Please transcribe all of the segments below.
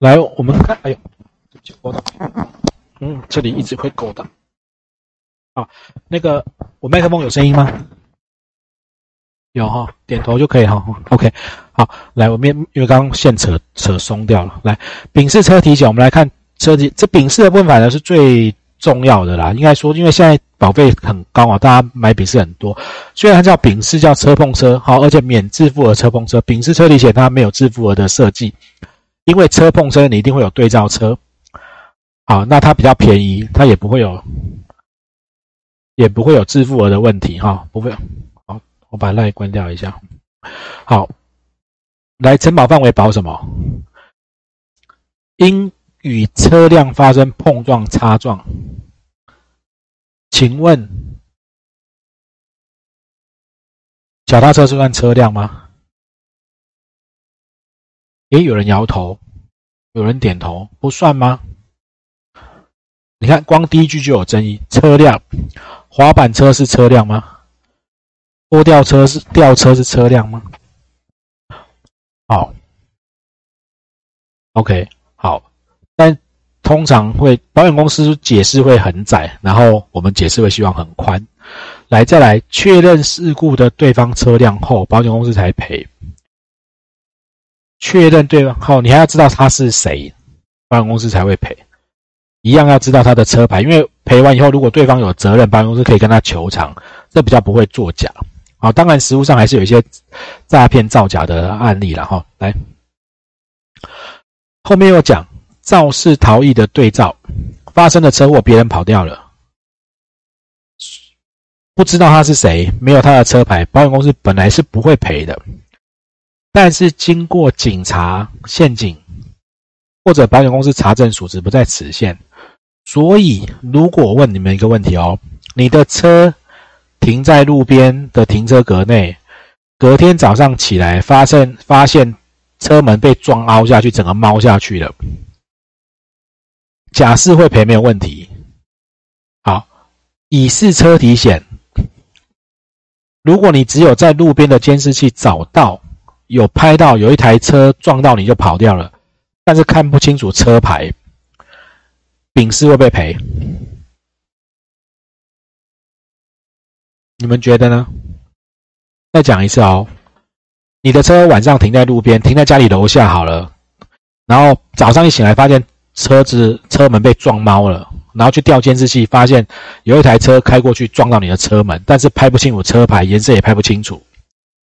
来，我们看，哎呦，勾到，嗯，这里一直会勾到。啊，那个我麦克风有声音吗？有哈，点头就可以哈。OK，好，来，我们因为刚刚线扯扯松掉了。来，丙式车体险，我们来看车体，这丙式的部分反而是最重要的啦。应该说，因为现在保费很高啊，大家买丙式很多。虽然它叫丙式，叫车碰车，好，而且免自付额车碰车。丙式车体险它没有自付额的设计，因为车碰车你一定会有对照车，好，那它比较便宜，它也不会有，也不会有自付额的问题哈，不会。好我把赖关掉一下。好，来承保范围保什么？因与车辆发生碰撞、擦撞，请问脚踏车是算车辆吗？诶有人摇头，有人点头，不算吗？你看，光第一句就有争议。车辆，滑板车是车辆吗？拖吊车是吊车是车辆吗？好，OK，好，但通常会保险公司解释会很窄，然后我们解释会希望很宽。来，再来确认事故的对方车辆后，保险公司才赔。确认对方后，你还要知道他是谁，保险公司才会赔。一样要知道他的车牌，因为赔完以后，如果对方有责任，保险公司可以跟他求偿，这比较不会作假。好，当然，实物上还是有一些诈骗造假的案例了哈。来，后面又讲肇事逃逸的对照，发生的车祸，别人跑掉了，不知道他是谁，没有他的车牌，保险公司本来是不会赔的。但是经过警察、陷阱或者保险公司查证属实不在此限，所以如果问你们一个问题哦，你的车。停在路边的停车格内，隔天早上起来，发现发现车门被撞凹下去，整个猫下去了。假释会赔没有问题。好，乙是车体险，如果你只有在路边的监视器找到有拍到有一台车撞到你就跑掉了，但是看不清楚车牌，丙是会被赔。你们觉得呢？再讲一次哦，你的车晚上停在路边，停在家里楼下好了，然后早上一醒来发现车子车门被撞猫了，然后去调监视器，发现有一台车开过去撞到你的车门，但是拍不清楚车牌，颜色也拍不清楚，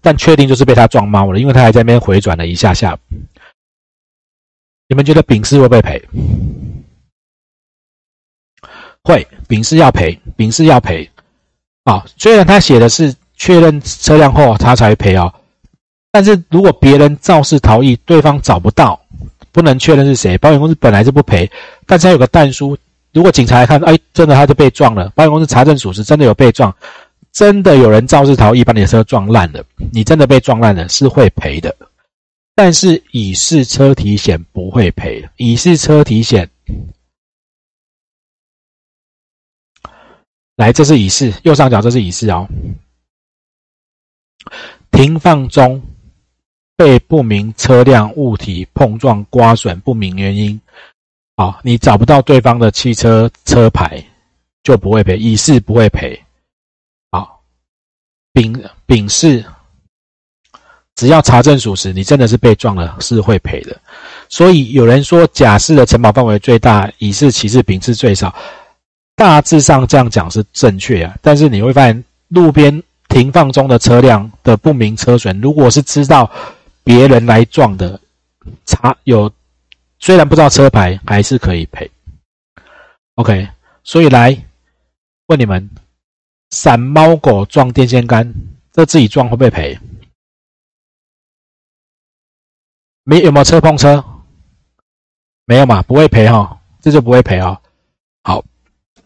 但确定就是被他撞猫了，因为他还在那边回转了一下下。你们觉得丙式会不会赔？会，丙式要赔，丙式要赔。啊，虽然他写的是确认车辆后他才赔哦，但是如果别人肇事逃逸，对方找不到，不能确认是谁，保险公司本来就不赔。但是他有个弹书，如果警察来看，哎，真的他就被撞了，保险公司查证属实，真的有被撞，真的有人肇事逃逸把你的车撞烂了，你真的被撞烂了是会赔的。但是乙式车体险不会赔，乙式车体险。来，这是乙式，右上角这是乙式哦。停放中被不明车辆物体碰撞刮损，不明原因，好，你找不到对方的汽车车牌，就不会赔。乙式不会赔，丙丙是，只要查证属实，你真的是被撞了，是会赔的。所以有人说甲式的承保范围最大，乙式、其次，丙是最少。大致上这样讲是正确啊，但是你会发现路边停放中的车辆的不明车损，如果是知道别人来撞的，查有虽然不知道车牌，还是可以赔。OK，所以来问你们：散猫狗撞电线杆，这自己撞会不会赔？没有没有车碰车？没有嘛，不会赔哈，这就不会赔哦。好。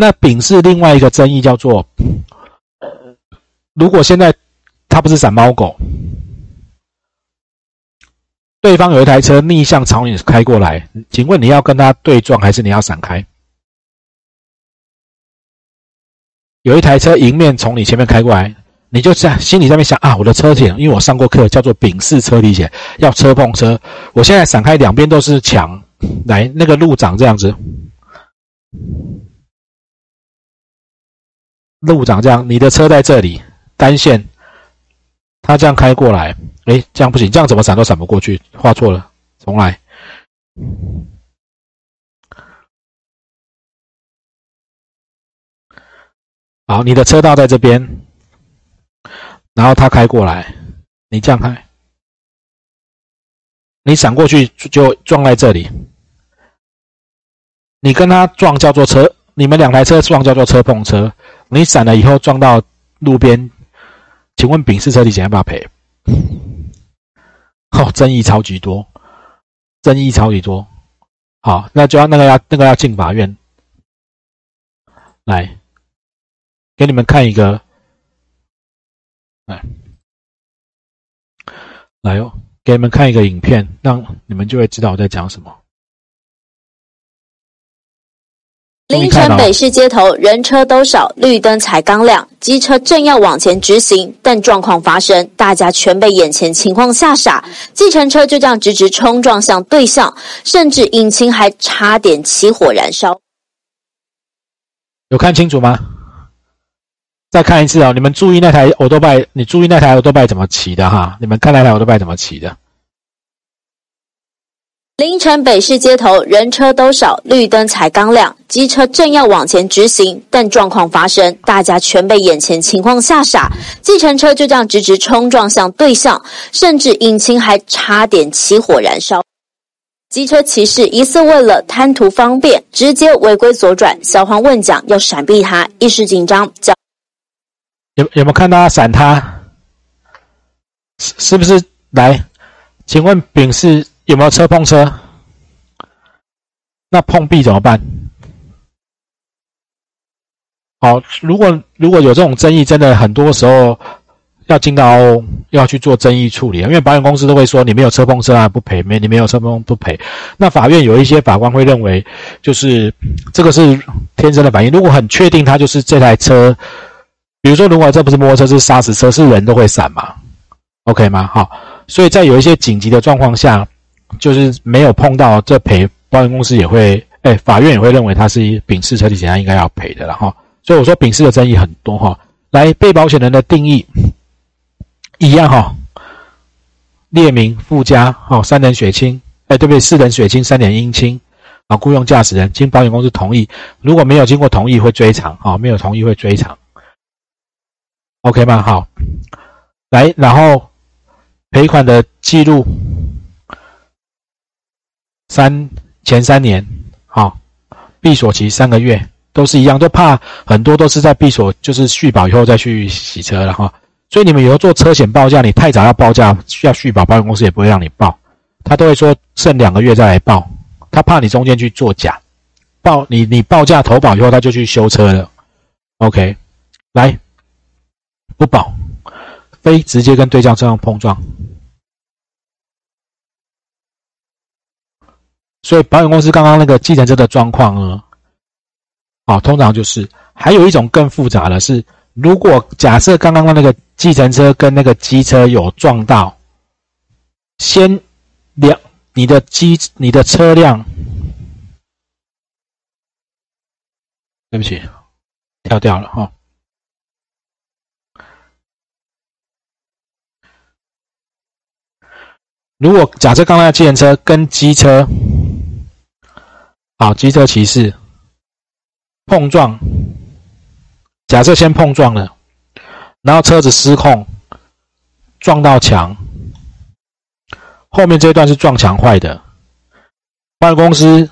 那丙是另外一个争议，叫做如果现在他不是散猫狗，对方有一台车逆向朝你开过来，请问你要跟他对撞还是你要闪开？有一台车迎面从你前面开过来，你就在心里在那边想啊，我的车险，因为我上过课，叫做丙式车体险，要车碰车，我现在闪开，两边都是墙，来，那个路长这样子，路长这样，你的车在这里单线，他这样开过来，哎，这样不行，这样怎么闪都闪不过去，画错了，重来。好，你的车道在这边，然后他开过来，你这样开，你闪过去就撞在这里。你跟他撞叫做车，你们两台车撞叫做车碰车。你闪了以后撞到路边，请问丙式车体险要不要赔？哦，争议超级多，争议超级多。好，那就要那个要那个要进法院来。给你们看一个，来，来哦，给你们看一个影片，让你们就会知道我在讲什么。凌晨北市街头人车都少，绿灯才刚亮，机车正要往前直行，但状况发生，大家全被眼前情况吓傻。计程车就这样直直冲撞向对向，甚至引擎还差点起火燃烧。有看清楚吗？再看一次哦，你们注意那台欧多拜，你注意那台欧多拜怎么骑的哈？你们看那台欧多拜怎么骑的？凌晨北市街头人车都少，绿灯才刚亮，机车正要往前直行，但状况发生，大家全被眼前情况吓傻。计程车就这样直直冲撞向对向，甚至引擎还差点起火燃烧。机车骑士疑似为了贪图方便，直接违规左转，小黄问讲要闪避他，一时紧张有有没有看到他闪他？是是不是来？请问丙是有没有车碰车？那碰壁怎么办？好，如果如果有这种争议，真的很多时候要进到要去做争议处理因为保险公司都会说你没有车碰车啊不赔，没你没有车碰不赔。那法院有一些法官会认为，就是这个是天生的反应。如果很确定他就是这台车。比如说，如果这不是摩托车，是砂石车，是人都会闪嘛？OK 吗？好，所以在有一些紧急的状况下，就是没有碰到这赔，保险公司也会，哎，法院也会认为它是丙式车体险，应该要赔的了哈。所以我说丙式的争议很多哈。来，被保险人的定义一样哈，列明附加哈，三等血清，哎，对不对？四等血清，三点阴清啊，雇佣驾驶人经保险公司同意，如果没有经过同意会追偿啊，没有同意会追偿。OK 吗？好，来，然后赔款的记录，三前三年，好，闭锁期三个月，都是一样，都怕很多都是在闭锁，就是续保以后再去洗车了哈。所以你们以后做车险报价，你太早要报价，需要续保，保险公司也不会让你报，他都会说剩两个月再来报，他怕你中间去做假，报你你报价投保以后他就去修车了。OK，来。不保，非直接跟对向车辆碰撞，所以保险公司刚刚那个计程车的状况呢，啊，通常就是还有一种更复杂的是，如果假设刚刚的那个计程车跟那个机车有撞到，先两你的机你的车辆，对不起，跳掉了哈。如果假设刚才的计程车跟机车，好，机车骑士碰撞，假设先碰撞了，然后车子失控撞到墙，后面这一段是撞墙坏的，保险公司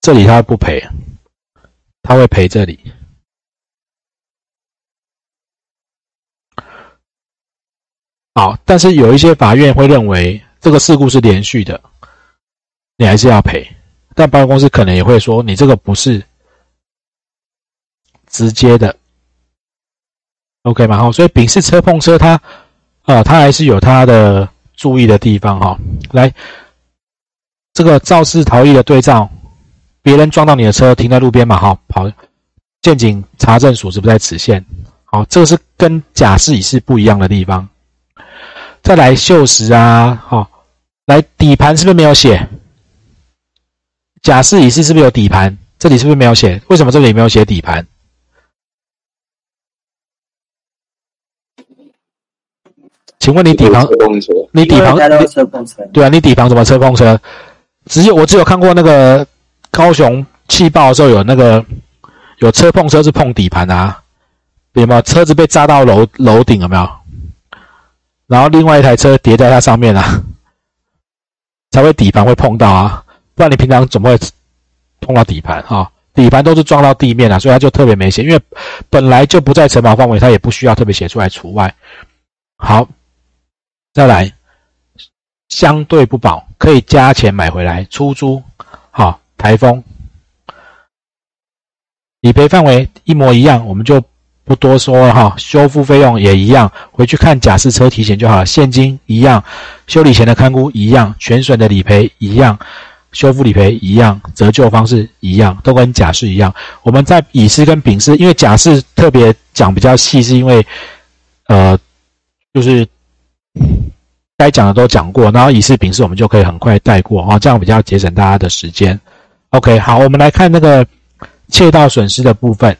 这里他不赔，他会赔这里。好，但是有一些法院会认为这个事故是连续的，你还是要赔。但保险公司可能也会说，你这个不是直接的，OK 吗？好，所以丙式车碰车，它啊，它还是有它的注意的地方哈。来，这个肇事逃逸的对照，别人撞到你的车停在路边嘛，哈，跑，鉴警查证属实不在此限。好，这个是跟甲式乙式不一样的地方。再来锈蚀啊，哦，来，底盘是不是没有写？甲式乙式是不是有底盘？这里是不是没有写？为什么这里没有写底盘？请问你底盘？你底盘？对啊，你底盘怎么车碰车？只有我只有看过那个高雄气爆的时候有那个有车碰车是碰底盘啊，有没有？车子被炸到楼楼顶有没有？然后另外一台车叠在它上面啊，才会底盘会碰到啊，不然你平常怎么会碰到底盘啊？底盘都是撞到地面啊，所以它就特别没写，因为本来就不在承保范围，它也不需要特别写出来除外。好。再来，相对不保，可以加钱买回来出租。好，台风理赔范围一模一样，我们就不多说了哈。修复费用也一样，回去看假释车体险就好了。现金一样，修理前的看估一样，全损的理赔一样，修复理赔一样，折旧方式一样，都跟假释一样。我们在乙式跟丙式，因为假释特别讲比较细，是因为呃，就是。该讲的都讲过，然后乙式、丙式我们就可以很快带过啊，这样比较节省大家的时间。OK，好，我们来看那个窃盗损失的部分。